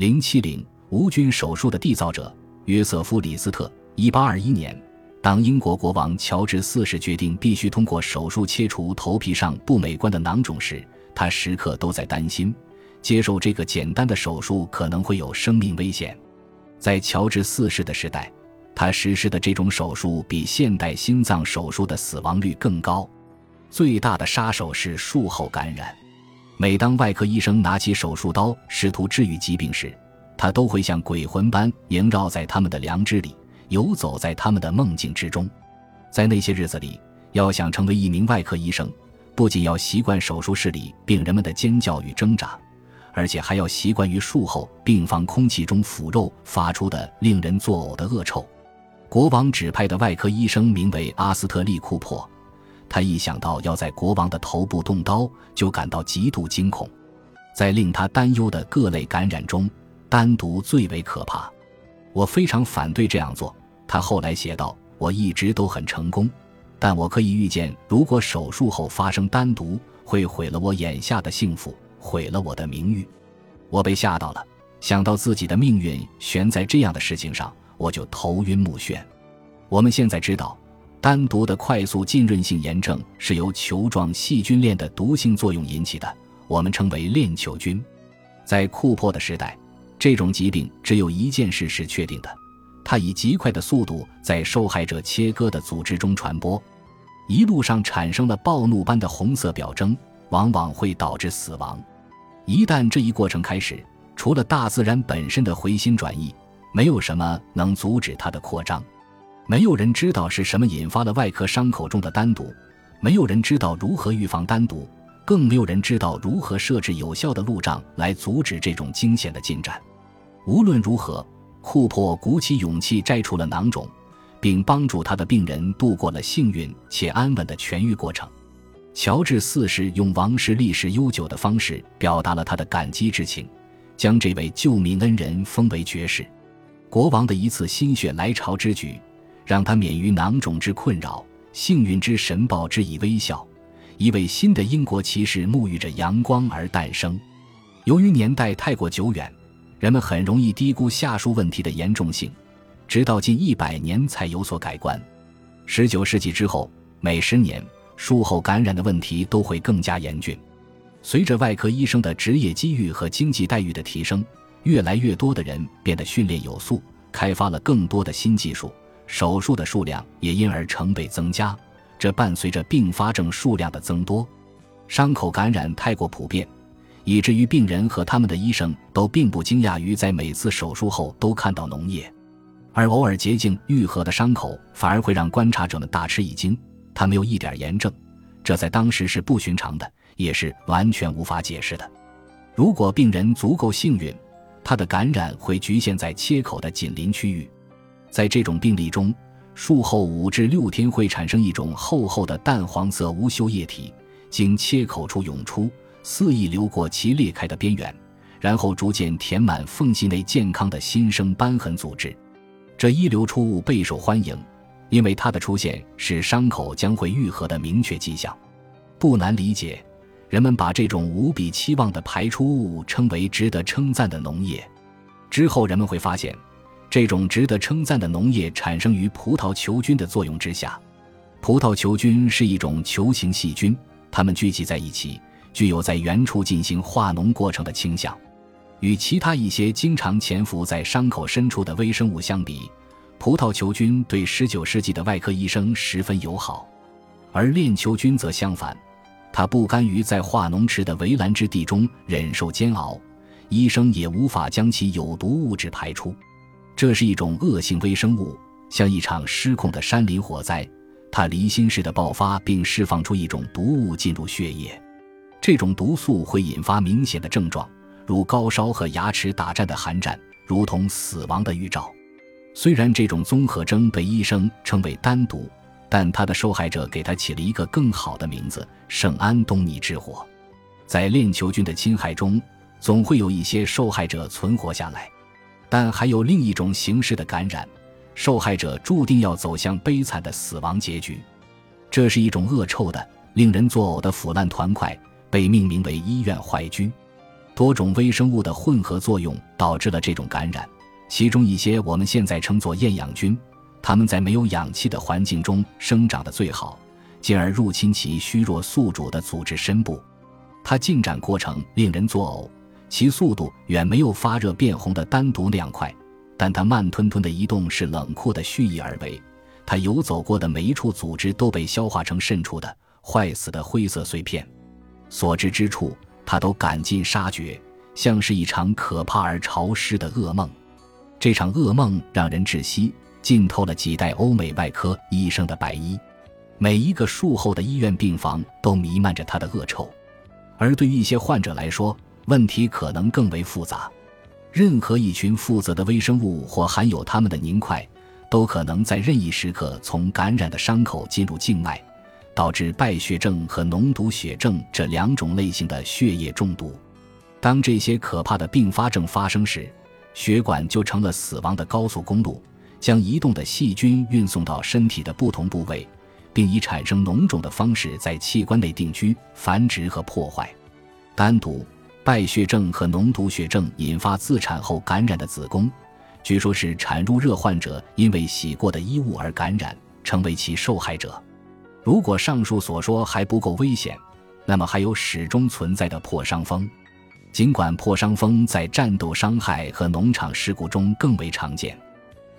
零七零无菌手术的缔造者约瑟夫·李斯特。一八二一年，当英国国王乔治四世决定必须通过手术切除头皮上不美观的囊肿时，他时刻都在担心，接受这个简单的手术可能会有生命危险。在乔治四世的时代，他实施的这种手术比现代心脏手术的死亡率更高。最大的杀手是术后感染。每当外科医生拿起手术刀试图治愈疾病时，他都会像鬼魂般萦绕在他们的良知里，游走在他们的梦境之中。在那些日子里，要想成为一名外科医生，不仅要习惯手术室里病人们的尖叫与挣扎。而且还要习惯于术后病房空气中腐肉发出的令人作呕的恶臭。国王指派的外科医生名为阿斯特利·库珀，他一想到要在国王的头部动刀，就感到极度惊恐。在令他担忧的各类感染中，单独最为可怕。我非常反对这样做，他后来写道：“我一直都很成功，但我可以预见，如果手术后发生单独，会毁了我眼下的幸福。”毁了我的名誉，我被吓到了。想到自己的命运悬在这样的事情上，我就头晕目眩。我们现在知道，单独的快速浸润性炎症是由球状细菌链的毒性作用引起的，我们称为链球菌。在库珀的时代，这种疾病只有一件事是确定的：它以极快的速度在受害者切割的组织中传播，一路上产生了暴怒般的红色表征，往往会导致死亡。一旦这一过程开始，除了大自然本身的回心转意，没有什么能阻止它的扩张。没有人知道是什么引发了外科伤口中的单独，没有人知道如何预防单独，更没有人知道如何设置有效的路障来阻止这种惊险的进展。无论如何，库珀鼓起勇气摘除了囊肿，并帮助他的病人度过了幸运且安稳的痊愈过程。乔治四世用王室历史悠久的方式表达了他的感激之情，将这位救命恩人封为爵士。国王的一次心血来潮之举，让他免于囊肿之困扰，幸运之神报之以微笑。一位新的英国骑士沐浴着阳光而诞生。由于年代太过久远，人们很容易低估下述问题的严重性，直到近一百年才有所改观。十九世纪之后，每十年。术后感染的问题都会更加严峻。随着外科医生的职业机遇和经济待遇的提升，越来越多的人变得训练有素，开发了更多的新技术，手术的数量也因而成倍增加。这伴随着并发症数量的增多，伤口感染太过普遍，以至于病人和他们的医生都并不惊讶于在每次手术后都看到脓液，而偶尔洁净愈合的伤口反而会让观察者们大吃一惊。他没有一点炎症，这在当时是不寻常的，也是完全无法解释的。如果病人足够幸运，他的感染会局限在切口的紧邻区域。在这种病例中，术后五至六天会产生一种厚厚的淡黄色无休液体，经切口处涌出，肆意流过其裂开的边缘，然后逐渐填满缝隙内健康的新生瘢痕组织。这一流出物备受欢迎。因为它的出现是伤口将会愈合的明确迹象，不难理解，人们把这种无比期望的排出物称为值得称赞的脓液。之后人们会发现，这种值得称赞的农业产生于葡萄球菌的作用之下。葡萄球菌是一种球形细菌，它们聚集在一起，具有在原处进行化脓过程的倾向。与其他一些经常潜伏在伤口深处的微生物相比。葡萄球菌对19世纪的外科医生十分友好，而链球菌则相反，它不甘于在化脓池的围栏之地中忍受煎熬，医生也无法将其有毒物质排出。这是一种恶性微生物，像一场失控的山林火灾，它离心式的爆发并释放出一种毒物进入血液，这种毒素会引发明显的症状，如高烧和牙齿打颤的寒战，如同死亡的预兆。虽然这种综合征被医生称为单独，但他的受害者给他起了一个更好的名字——圣安东尼之火。在链球菌的侵害中，总会有一些受害者存活下来，但还有另一种形式的感染，受害者注定要走向悲惨的死亡结局。这是一种恶臭的、令人作呕的腐烂团块，被命名为医院坏菌。多种微生物的混合作用导致了这种感染，其中一些我们现在称作厌氧菌，它们在没有氧气的环境中生长得最好，进而入侵其虚弱宿主的组织深部。它进展过程令人作呕，其速度远没有发热变红的单独那样快，但它慢吞吞的移动是冷酷的蓄意而为。它游走过的每一处组织都被消化成渗出的坏死的灰色碎片，所至之处，它都赶尽杀绝，像是一场可怕而潮湿的噩梦。这场噩梦让人窒息，浸透了几代欧美外科医生的白衣。每一个术后的医院病房都弥漫着它的恶臭。而对于一些患者来说，问题可能更为复杂。任何一群负责的微生物或含有它们的凝块，都可能在任意时刻从感染的伤口进入静脉，导致败血症和脓毒血症这两种类型的血液中毒。当这些可怕的并发症发生时，血管就成了死亡的高速公路，将移动的细菌运送到身体的不同部位。并以产生脓肿的方式在器官内定居、繁殖和破坏。单独败血症和脓毒血症引发自产后感染的子宫，据说是产褥热患者因为洗过的衣物而感染，成为其受害者。如果上述所说还不够危险，那么还有始终存在的破伤风。尽管破伤风在战斗伤害和农场事故中更为常见，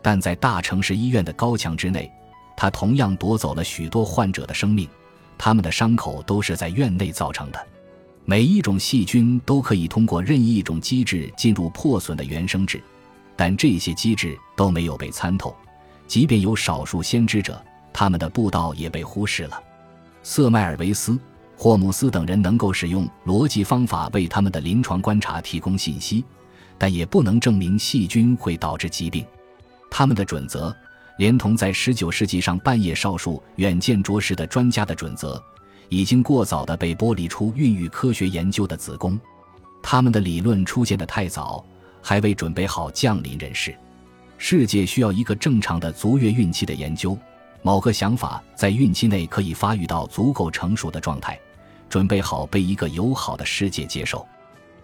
但在大城市医院的高墙之内。它同样夺走了许多患者的生命，他们的伤口都是在院内造成的。每一种细菌都可以通过任意一种机制进入破损的原生质，但这些机制都没有被参透。即便有少数先知者，他们的步道也被忽视了。瑟迈尔维斯、霍姆斯等人能够使用逻辑方法为他们的临床观察提供信息，但也不能证明细菌会导致疾病。他们的准则。连同在19世纪上半叶少数远见卓识的专家的准则，已经过早地被剥离出孕育科学研究的子宫。他们的理论出现的太早，还未准备好降临人世。世界需要一个正常的足月孕期的研究，某个想法在孕期内可以发育到足够成熟的状态，准备好被一个友好的世界接受。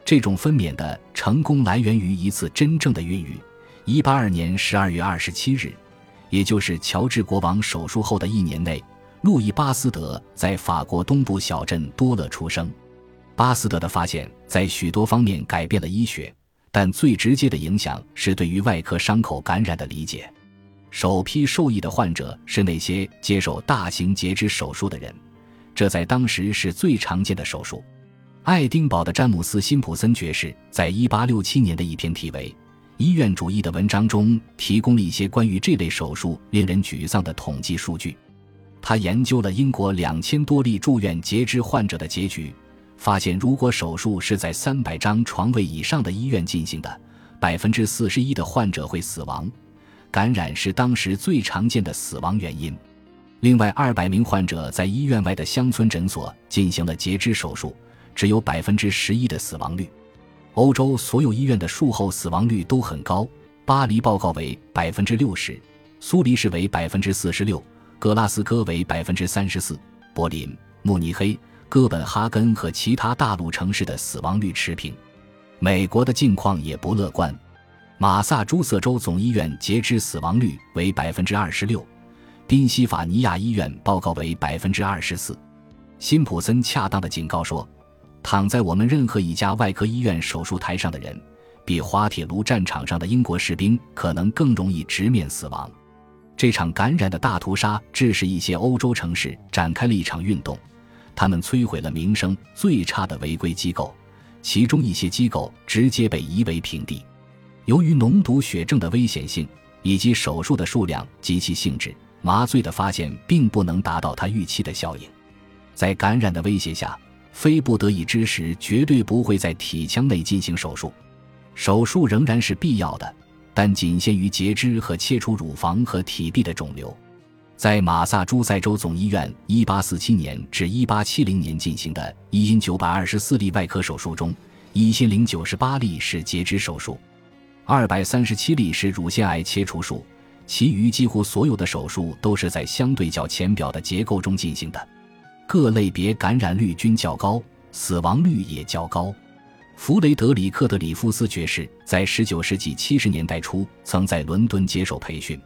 这种分娩的成功来源于一次真正的孕育。182年12月27日。也就是乔治国王手术后的一年内，路易巴斯德在法国东部小镇多勒出生。巴斯德的发现，在许多方面改变了医学，但最直接的影响是对于外科伤口感染的理解。首批受益的患者是那些接受大型截肢手术的人，这在当时是最常见的手术。爱丁堡的詹姆斯·辛普森爵士在1867年的一篇题为。医院主义的文章中提供了一些关于这类手术令人沮丧的统计数据。他研究了英国两千多例住院截肢患者的结局，发现如果手术是在三百张床位以上的医院进行的，百分之四十一的患者会死亡。感染是当时最常见的死亡原因。另外，二百名患者在医院外的乡村诊所进行了截肢手术，只有百分之十一的死亡率。欧洲所有医院的术后死亡率都很高，巴黎报告为百分之六十，苏黎世为百分之四十六，格拉斯哥为百分之三十四，柏林、慕尼黑、哥本哈根和其他大陆城市的死亡率持平。美国的境况也不乐观，马萨诸塞州总医院截肢死亡率为百分之二十六，宾夕法尼亚医院报告为百分之二十四。辛普森恰当的警告说。躺在我们任何一家外科医院手术台上的人，比滑铁卢战场上的英国士兵可能更容易直面死亡。这场感染的大屠杀致使一些欧洲城市展开了一场运动，他们摧毁了名声最差的违规机构，其中一些机构直接被夷为平地。由于脓毒血症的危险性以及手术的数量及其性质，麻醉的发现并不能达到他预期的效应。在感染的威胁下。非不得已之时，绝对不会在体腔内进行手术。手术仍然是必要的，但仅限于截肢和切除乳房和体壁的肿瘤。在马萨诸塞州总医院1847年至1870年进行的1924例外科手术中，1098例是截肢手术，237例是乳腺癌切除术，其余几乎所有的手术都是在相对较浅表的结构中进行的。各类别感染率均较高，死亡率也较高。弗雷德里克·德里夫斯爵士在19世纪70年代初曾在伦敦接受培训，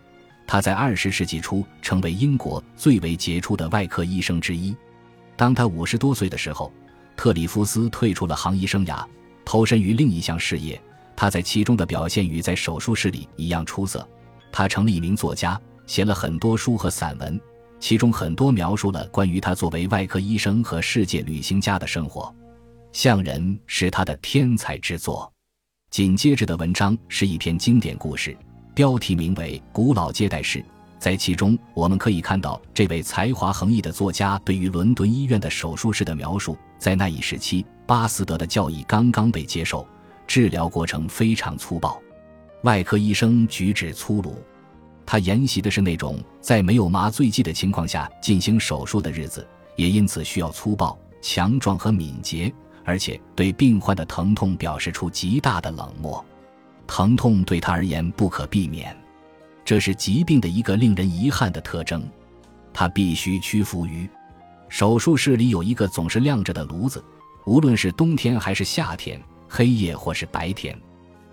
他在20世纪初成为英国最为杰出的外科医生之一。当他五十多岁的时候，特里夫斯退出了行医生涯，投身于另一项事业。他在其中的表现与在手术室里一样出色。他成了一名作家，写了很多书和散文，其中很多描述了关于他作为外科医生和世界旅行家的生活。像人是他的天才之作。紧接着的文章是一篇经典故事，标题名为《古老接待室》。在其中，我们可以看到这位才华横溢的作家对于伦敦医院的手术室的描述。在那一时期，巴斯德的教义刚刚被接受，治疗过程非常粗暴，外科医生举止粗鲁。他沿袭的是那种在没有麻醉剂的情况下进行手术的日子，也因此需要粗暴、强壮和敏捷。而且对病患的疼痛表示出极大的冷漠，疼痛对他而言不可避免，这是疾病的一个令人遗憾的特征。他必须屈服于手术室里有一个总是亮着的炉子，无论是冬天还是夏天，黑夜或是白天。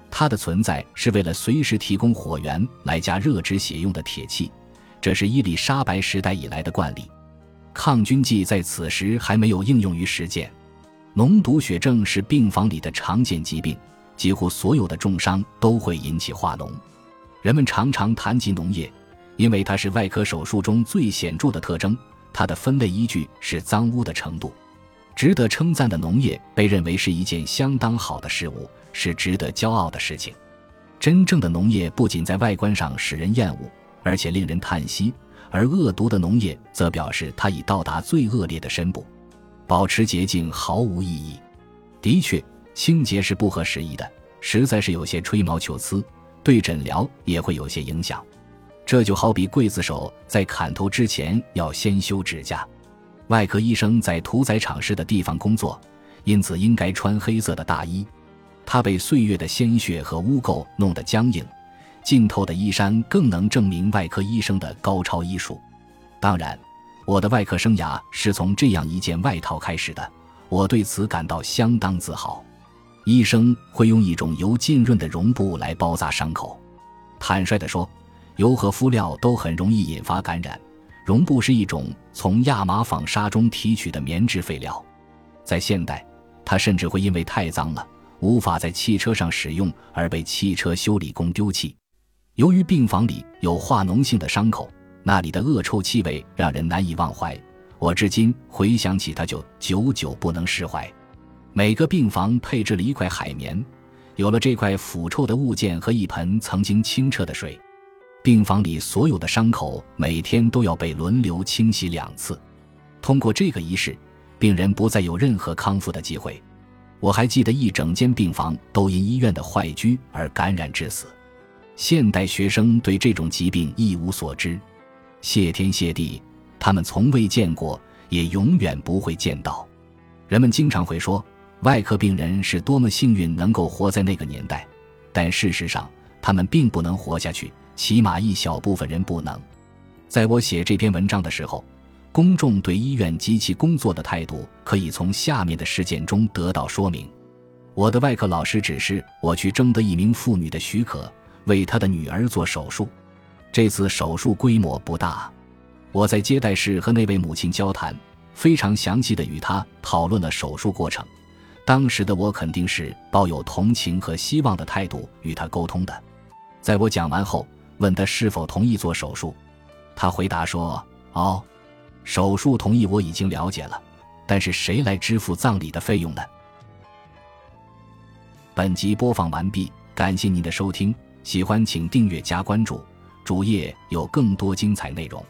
它的存在是为了随时提供火源来加热止血用的铁器，这是伊丽莎白时代以来的惯例。抗菌剂在此时还没有应用于实践。脓毒血症是病房里的常见疾病，几乎所有的重伤都会引起化脓。人们常常谈及脓液，因为它是外科手术中最显著的特征。它的分类依据是脏污的程度。值得称赞的脓液被认为是一件相当好的事物，是值得骄傲的事情。真正的脓液不仅在外观上使人厌恶，而且令人叹息；而恶毒的脓液则表示它已到达最恶劣的深部。保持洁净毫无意义。的确，清洁是不合时宜的，实在是有些吹毛求疵，对诊疗也会有些影响。这就好比刽子手在砍头之前要先修指甲。外科医生在屠宰场式的地方工作，因此应该穿黑色的大衣。他被岁月的鲜血和污垢弄得僵硬，浸透的衣衫更能证明外科医生的高超医术。当然。我的外科生涯是从这样一件外套开始的，我对此感到相当自豪。医生会用一种油浸润的绒布来包扎伤口。坦率地说，油和敷料都很容易引发感染。绒布是一种从亚麻纺纱中提取的棉质废料，在现代，它甚至会因为太脏了，无法在汽车上使用而被汽车修理工丢弃。由于病房里有化脓性的伤口。那里的恶臭气味让人难以忘怀，我至今回想起它就久久不能释怀。每个病房配置了一块海绵，有了这块腐臭的物件和一盆曾经清澈的水，病房里所有的伤口每天都要被轮流清洗两次。通过这个仪式，病人不再有任何康复的机会。我还记得一整间病房都因医院的坏疽而感染致死。现代学生对这种疾病一无所知。谢天谢地，他们从未见过，也永远不会见到。人们经常会说，外科病人是多么幸运能够活在那个年代，但事实上，他们并不能活下去，起码一小部分人不能。在我写这篇文章的时候，公众对医院及其工作的态度可以从下面的事件中得到说明。我的外科老师指示我去征得一名妇女的许可，为她的女儿做手术。这次手术规模不大，我在接待室和那位母亲交谈，非常详细的与她讨论了手术过程。当时的我肯定是抱有同情和希望的态度与她沟通的。在我讲完后，问他是否同意做手术，他回答说：“哦，手术同意我已经了解了，但是谁来支付葬礼的费用呢？”本集播放完毕，感谢您的收听，喜欢请订阅加关注。主页有更多精彩内容。